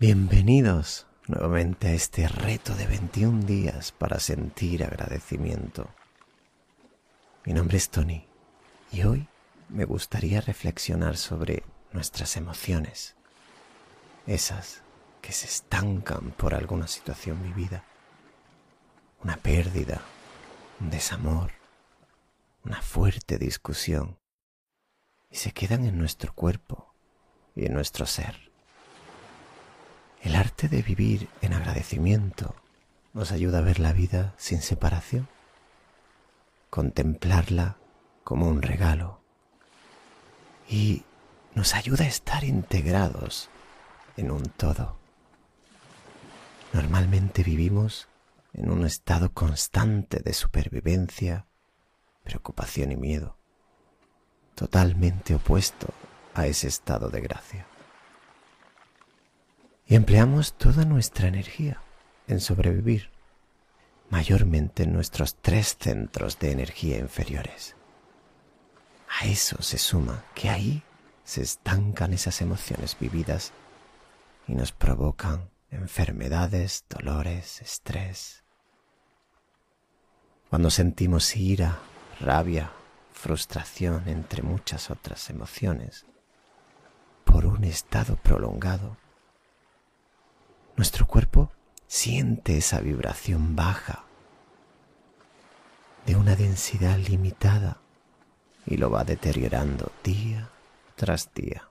Bienvenidos nuevamente a este reto de 21 días para sentir agradecimiento. Mi nombre es Tony y hoy me gustaría reflexionar sobre nuestras emociones, esas que se estancan por alguna situación vivida, una pérdida, un desamor, una fuerte discusión, y se quedan en nuestro cuerpo y en nuestro ser. El arte de vivir en agradecimiento nos ayuda a ver la vida sin separación, contemplarla como un regalo. Y nos ayuda a estar integrados en un todo. Normalmente vivimos en un estado constante de supervivencia, preocupación y miedo, totalmente opuesto a ese estado de gracia y empleamos toda nuestra energía en sobrevivir, mayormente en nuestros tres centros de energía inferiores. A eso se suma que ahí se estancan esas emociones vividas y nos provocan enfermedades, dolores, estrés. Cuando sentimos ira, rabia, frustración, entre muchas otras emociones, por un estado prolongado, nuestro cuerpo siente esa vibración baja de una densidad limitada y lo va deteriorando día tras día.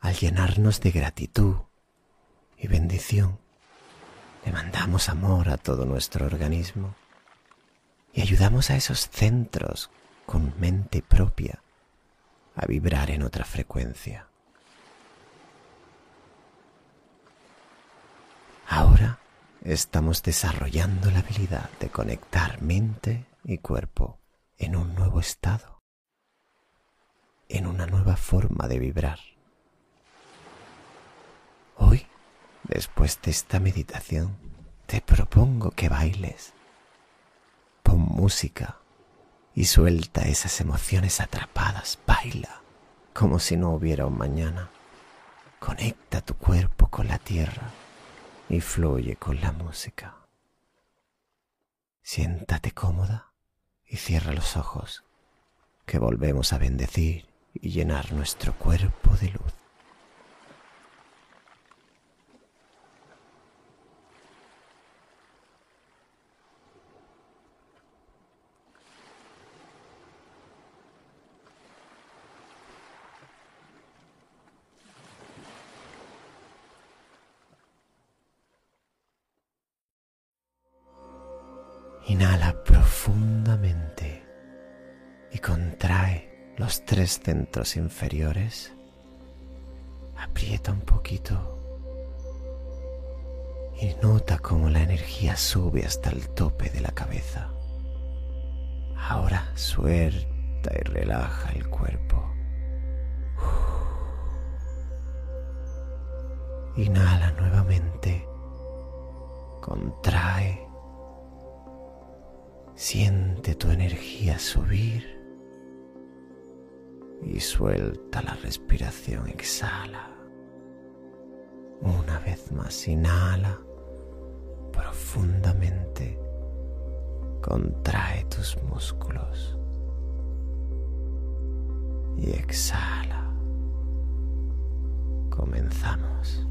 Al llenarnos de gratitud y bendición, le mandamos amor a todo nuestro organismo y ayudamos a esos centros con mente propia a vibrar en otra frecuencia. Ahora estamos desarrollando la habilidad de conectar mente y cuerpo en un nuevo estado, en una nueva forma de vibrar. Hoy, después de esta meditación, te propongo que bailes. Pon música y suelta esas emociones atrapadas. Baila como si no hubiera un mañana. Conecta tu cuerpo con la tierra y fluye con la música. Siéntate cómoda y cierra los ojos, que volvemos a bendecir y llenar nuestro cuerpo de luz. Inhala profundamente y contrae los tres centros inferiores. Aprieta un poquito y nota cómo la energía sube hasta el tope de la cabeza. Ahora suelta y relaja el cuerpo. Inhala nuevamente. Contrae Siente tu energía subir y suelta la respiración, exhala. Una vez más, inhala profundamente, contrae tus músculos y exhala. Comenzamos.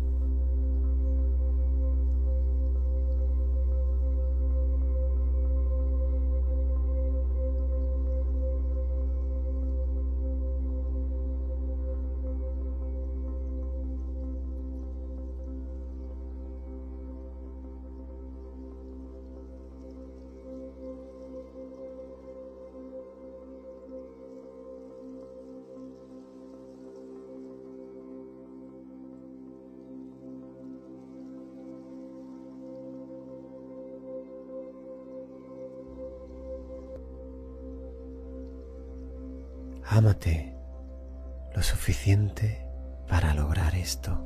Ámate lo suficiente para lograr esto.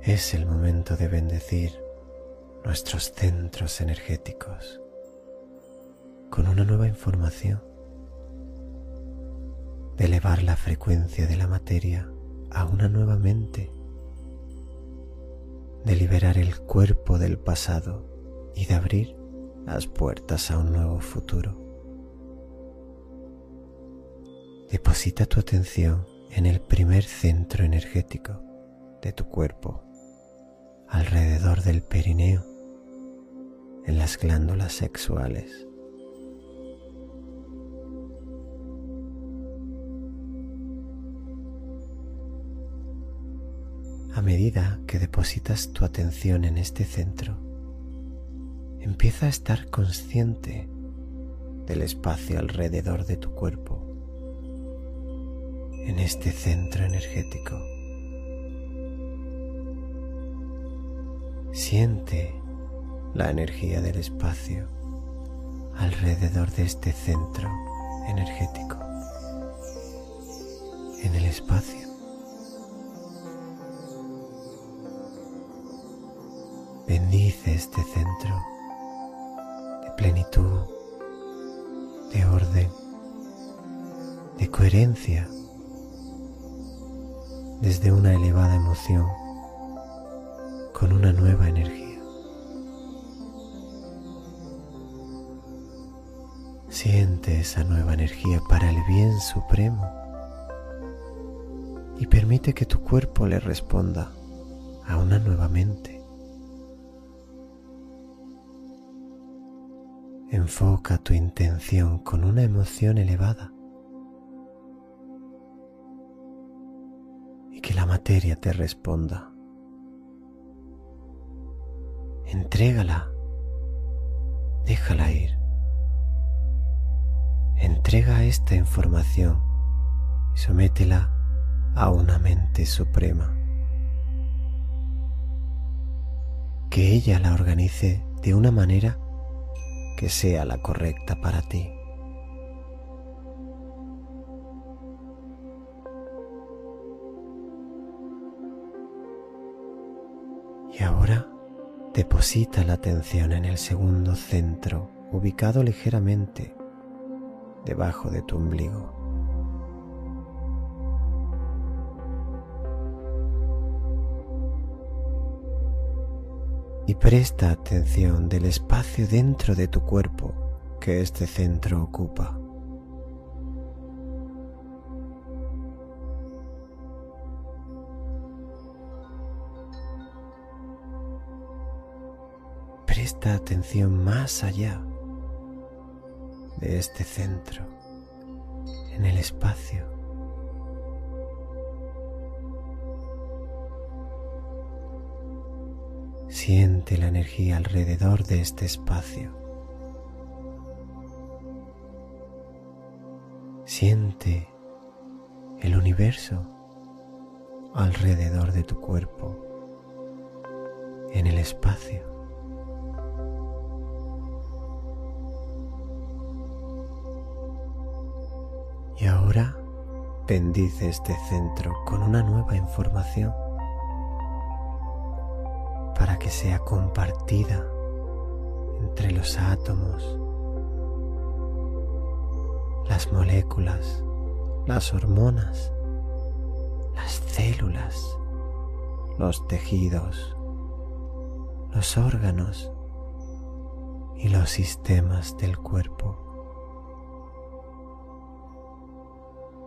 Es el momento de bendecir nuestros centros energéticos con una nueva información de elevar la frecuencia de la materia a una nueva mente, de liberar el cuerpo del pasado y de abrir las puertas a un nuevo futuro. Deposita tu atención en el primer centro energético de tu cuerpo, alrededor del perineo, en las glándulas sexuales. A medida que depositas tu atención en este centro, empieza a estar consciente del espacio alrededor de tu cuerpo, en este centro energético. Siente la energía del espacio alrededor de este centro energético. En el espacio Bendice este centro de plenitud, de orden, de coherencia, desde una elevada emoción, con una nueva energía. Siente esa nueva energía para el bien supremo y permite que tu cuerpo le responda a una nueva mente Enfoca tu intención con una emoción elevada materia te responda. Entrégala, déjala ir. Entrega esta información y sométela a una mente suprema. Que ella la organice de una manera que sea la correcta para ti. Deposita la atención en el segundo centro, ubicado ligeramente debajo de tu ombligo. y presta atención del espacio dentro de tu cuerpo que este centro ocupa. Atención más allá de este centro, en el espacio. Siente la energía alrededor de este espacio. Siente el universo alrededor de tu cuerpo, en el espacio. Bendice este centro con una nueva información para que sea compartida entre los átomos, las moléculas, las hormonas, las células, los tejidos, los órganos y los sistemas del cuerpo.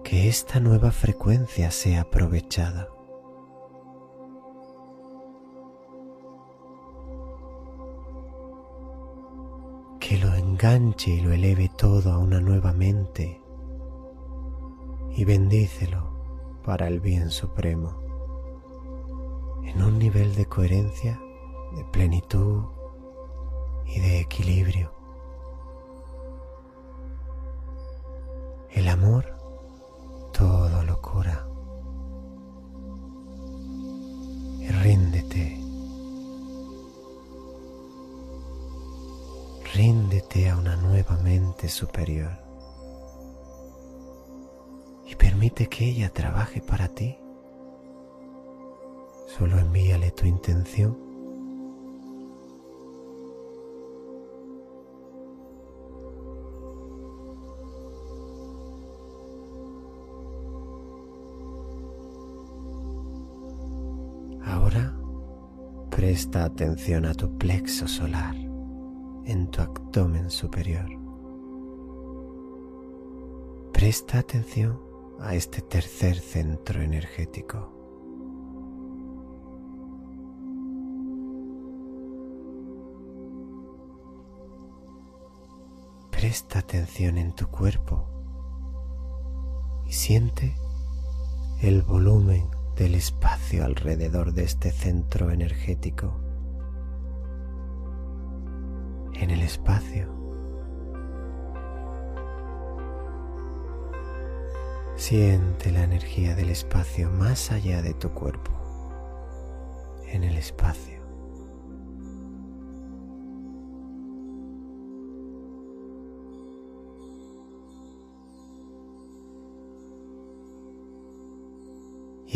Que esta nueva frecuencia sea aprovechada que lo enganche y lo eleve todo a una nueva mente y bendícelo para el bien supremo, en un nivel de coherencia, de plenitud y de equilibrio. El amor Y ríndete. Ríndete a una nueva mente superior. Y permite que ella trabaje para ti. Solo envíale tu intención Ahora presta atención a tu plexo solar en tu abdomen superior. Presta atención a este tercer centro energético. Presta atención en tu cuerpo y siente el volumen del espacio alrededor de este centro energético. En el espacio siente la energía del espacio más allá de tu cuerpo, en el espacio.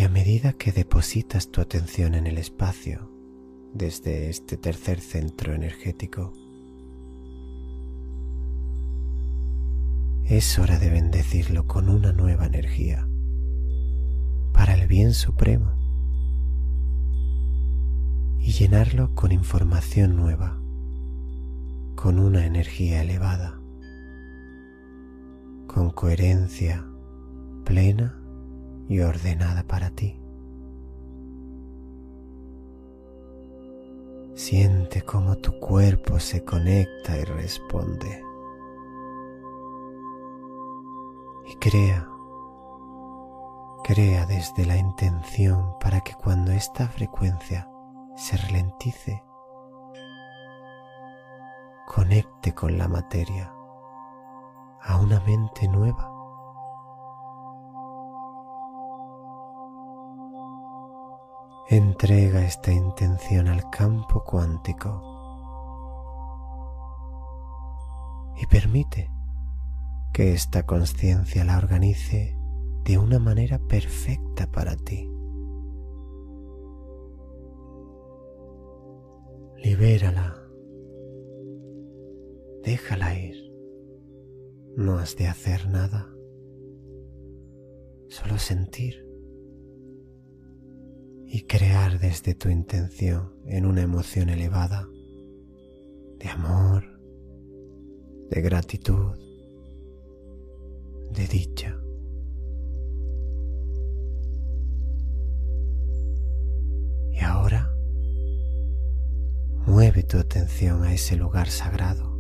Y a medida que depositas tu atención en el espacio desde este tercer centro energético, es hora de bendecirlo con una nueva energía para el bien supremo y llenarlo con información nueva, con una energía elevada, con coherencia plena y ordenada para ti. Siente cómo tu cuerpo se conecta y responde. Y crea, crea desde la intención para que cuando esta frecuencia se ralentice, conecte con la materia a una mente nueva Entrega esta intención al campo cuántico y permite que esta conciencia la organice de una manera perfecta para ti. Libérala, déjala ir, no has de hacer nada, solo sentir y crear desde tu intención en una emoción elevada de amor, de gratitud, de dicha. Y ahora mueve tu atención a ese lugar sagrado,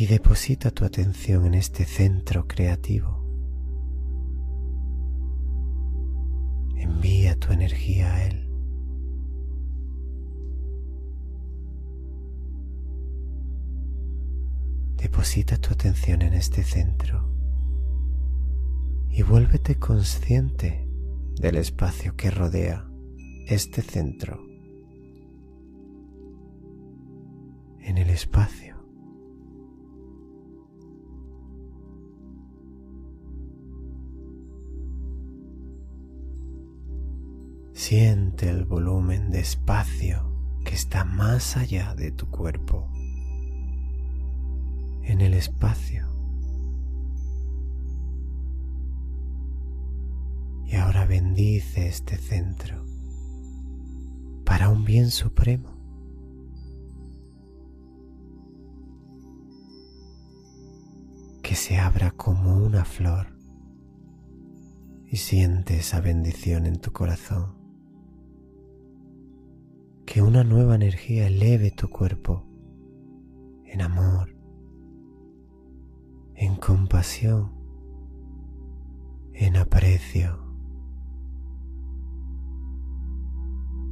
y deposita tu atención en este centro creativo. Envía tu energía a él. Deposita tu atención en este centro y vuélvete consciente del espacio que rodea este centro. En el espacio Siente el volumen de espacio que está más allá de tu cuerpo, en el espacio. Y ahora bendice este centro para un bien supremo. Que se abra como una flor y siente esa bendición en tu corazón que una nueva energía eleve tu cuerpo en amor, en compasión, en aprecio.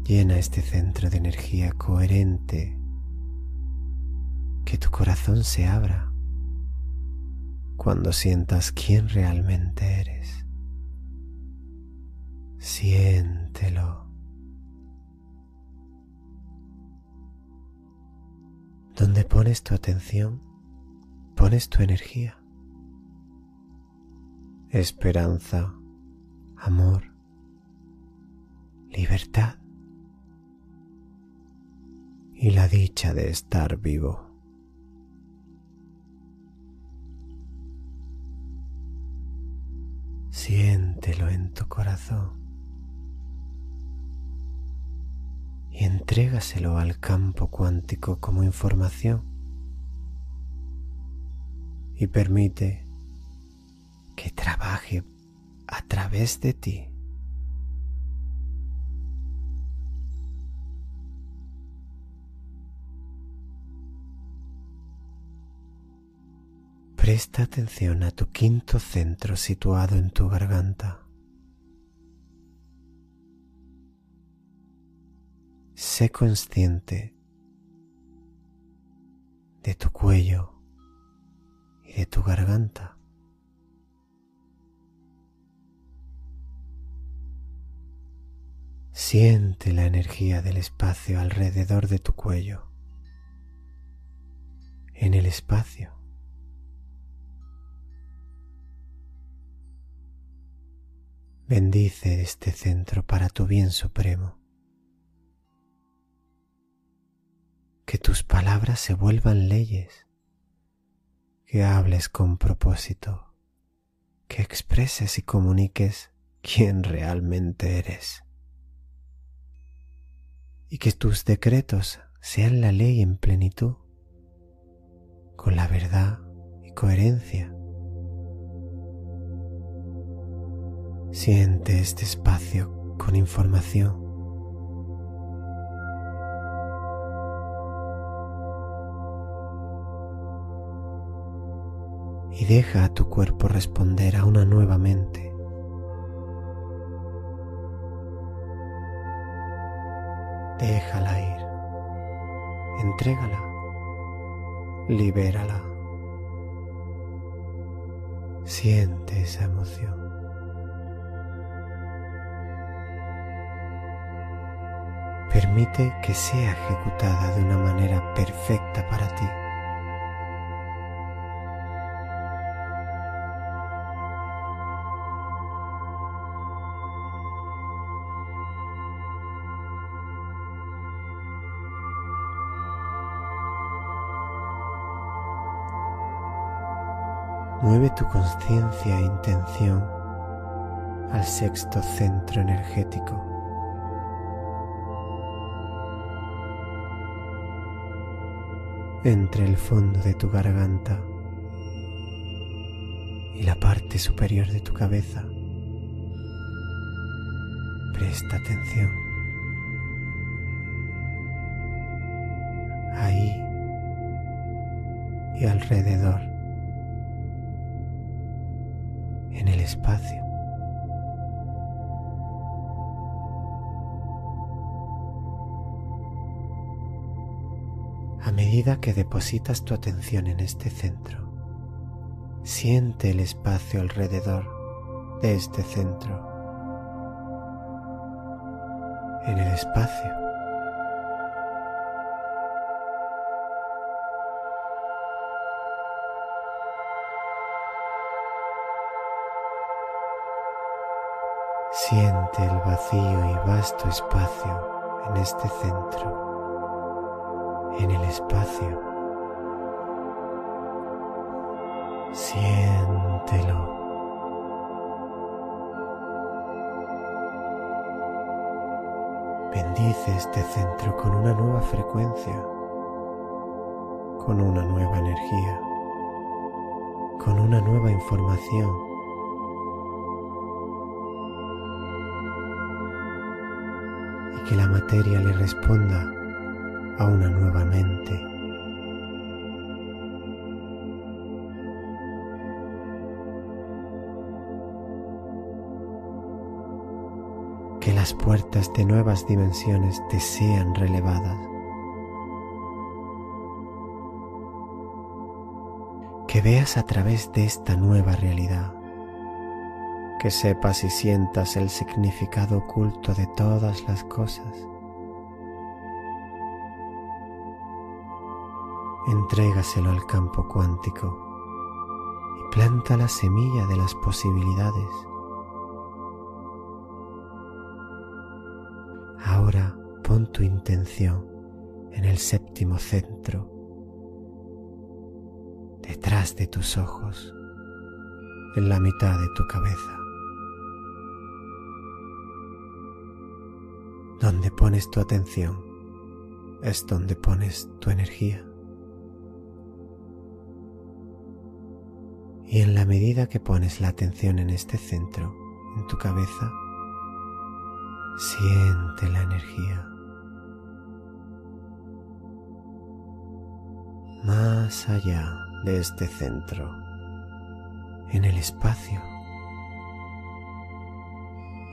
Llena este centro de energía coherente, que tu corazón se abra cuando sientas quién realmente eres. Siéntelo. Donde pones tu atención, pones tu energía. Esperanza, amor, libertad y la dicha de estar vivo. Siéntelo en tu corazón y entrégaselo al campo cuántico como información y permite que trabaje a través de ti. Presta atención a tu quinto centro situado en tu garganta. Sé consciente de tu cuello y de tu garganta. Siente la energía del espacio alrededor de tu cuello, en el espacio. Bendice este centro para tu bien supremo. Que tus palabras se vuelvan leyes, que hables con propósito, que expreses y comuniques quién realmente eres. Y que tus decretos sean la ley en plenitud, con la verdad y coherencia Siente este espacio con información. Y deja a tu cuerpo responder a una nueva mente. Déjala ir. Entrégala. Libérala. Siente esa emoción. Permite que sea ejecutada de una manera perfecta para ti. Tu conciencia e intención al sexto centro energético entre el fondo de tu garganta y la parte superior de tu cabeza. Presta atención. Ahí y alrededor, espacio. A medida que depositas tu atención en este centro, siente el espacio alrededor de este centro. En el espacio. Espacio en este centro en el espacio. Siéntelo. Bendice este centro con una nueva frecuencia, con una nueva energía, con una nueva información. Que la materia le responda a una nueva mente. Que las puertas de nuevas dimensiones te sean relevadas. Que veas a través de esta nueva realidad. Que sepas y sientas el significado oculto de todas las cosas entrégaselo al campo cuántico y planta la semilla de las posibilidades. Ahora pon tu intención en el séptimo centro, detrás de tus ojos, en la mitad de tu cabeza. Donde pones tu atención es donde pones tu energía. Y en la medida que pones la atención en este centro, en tu cabeza, siente la energía. Más allá de este centro, en el espacio,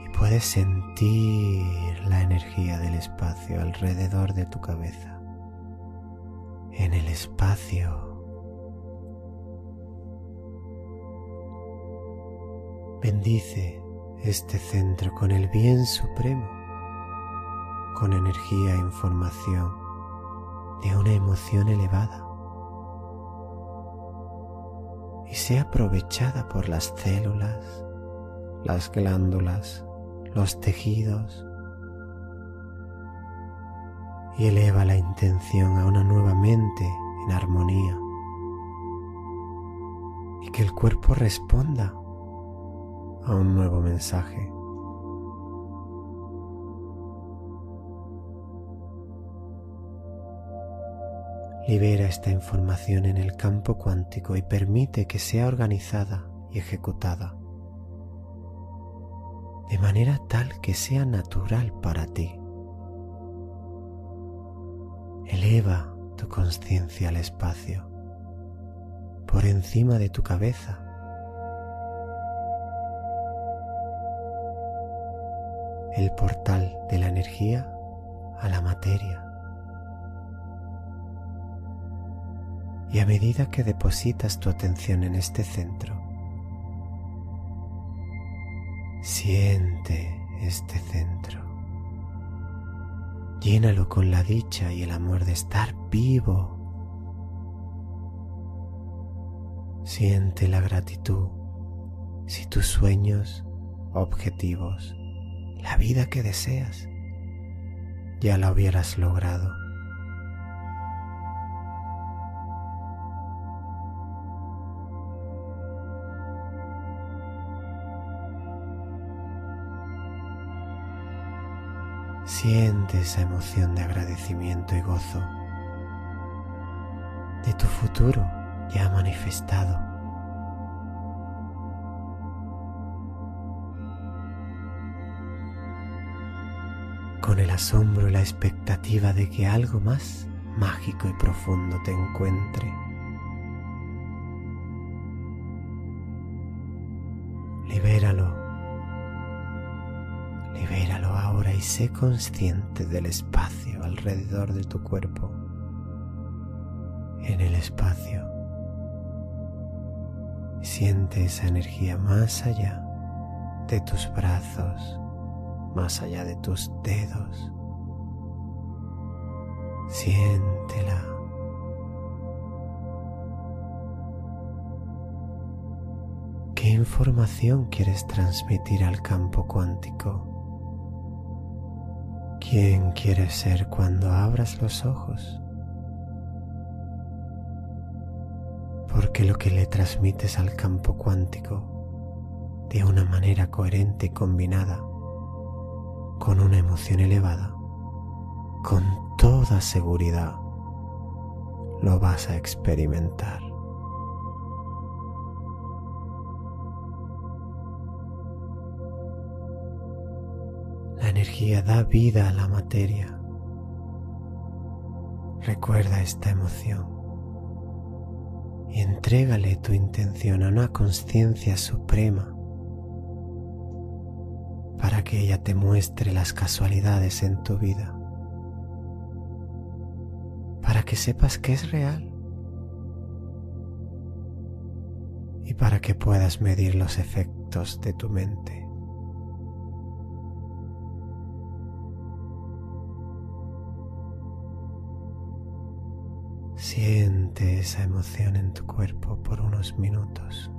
y puedes sentir la energía del espacio alrededor de tu cabeza, en el espacio. Bendice este centro con el bien supremo, con energía e información de una emoción elevada. Y sea aprovechada por las células, las glándulas, los tejidos y eleva la intención a una nueva mente en armonía y que el cuerpo responda a un nuevo mensaje. Libera esta información en el campo cuántico y permite que sea organizada y ejecutada de manera tal que sea natural para ti. Eleva tu conciencia al espacio, por encima de tu cabeza el portal de la energía a la materia. Y a medida que depositas tu atención en este centro, siente este centro. Llénalo con la dicha y el amor de estar vivo. Siente la gratitud si tus sueños, objetivos, la vida que deseas, ya la hubieras logrado. Siente esa emoción de agradecimiento y gozo de tu futuro ya manifestado. con el asombro y la expectativa de que algo más mágico y profundo te encuentre. Sé consciente del espacio alrededor de tu cuerpo, en el espacio. Siente esa energía más allá de tus brazos, más allá de tus dedos. Siéntela. ¿Qué información quieres transmitir al campo cuántico? ¿Quién quieres ser cuando abras los ojos? Porque lo que le transmites al campo cuántico de una manera coherente y combinada con una emoción elevada, con toda seguridad lo vas a experimentar. Energía da vida a la materia. Recuerda esta emoción y entrégale tu intención a una conciencia suprema para que ella te muestre las casualidades en tu vida, para que sepas que es real y para que puedas medir los efectos de tu mente. Siente esa emoción en tu cuerpo por unos minutos.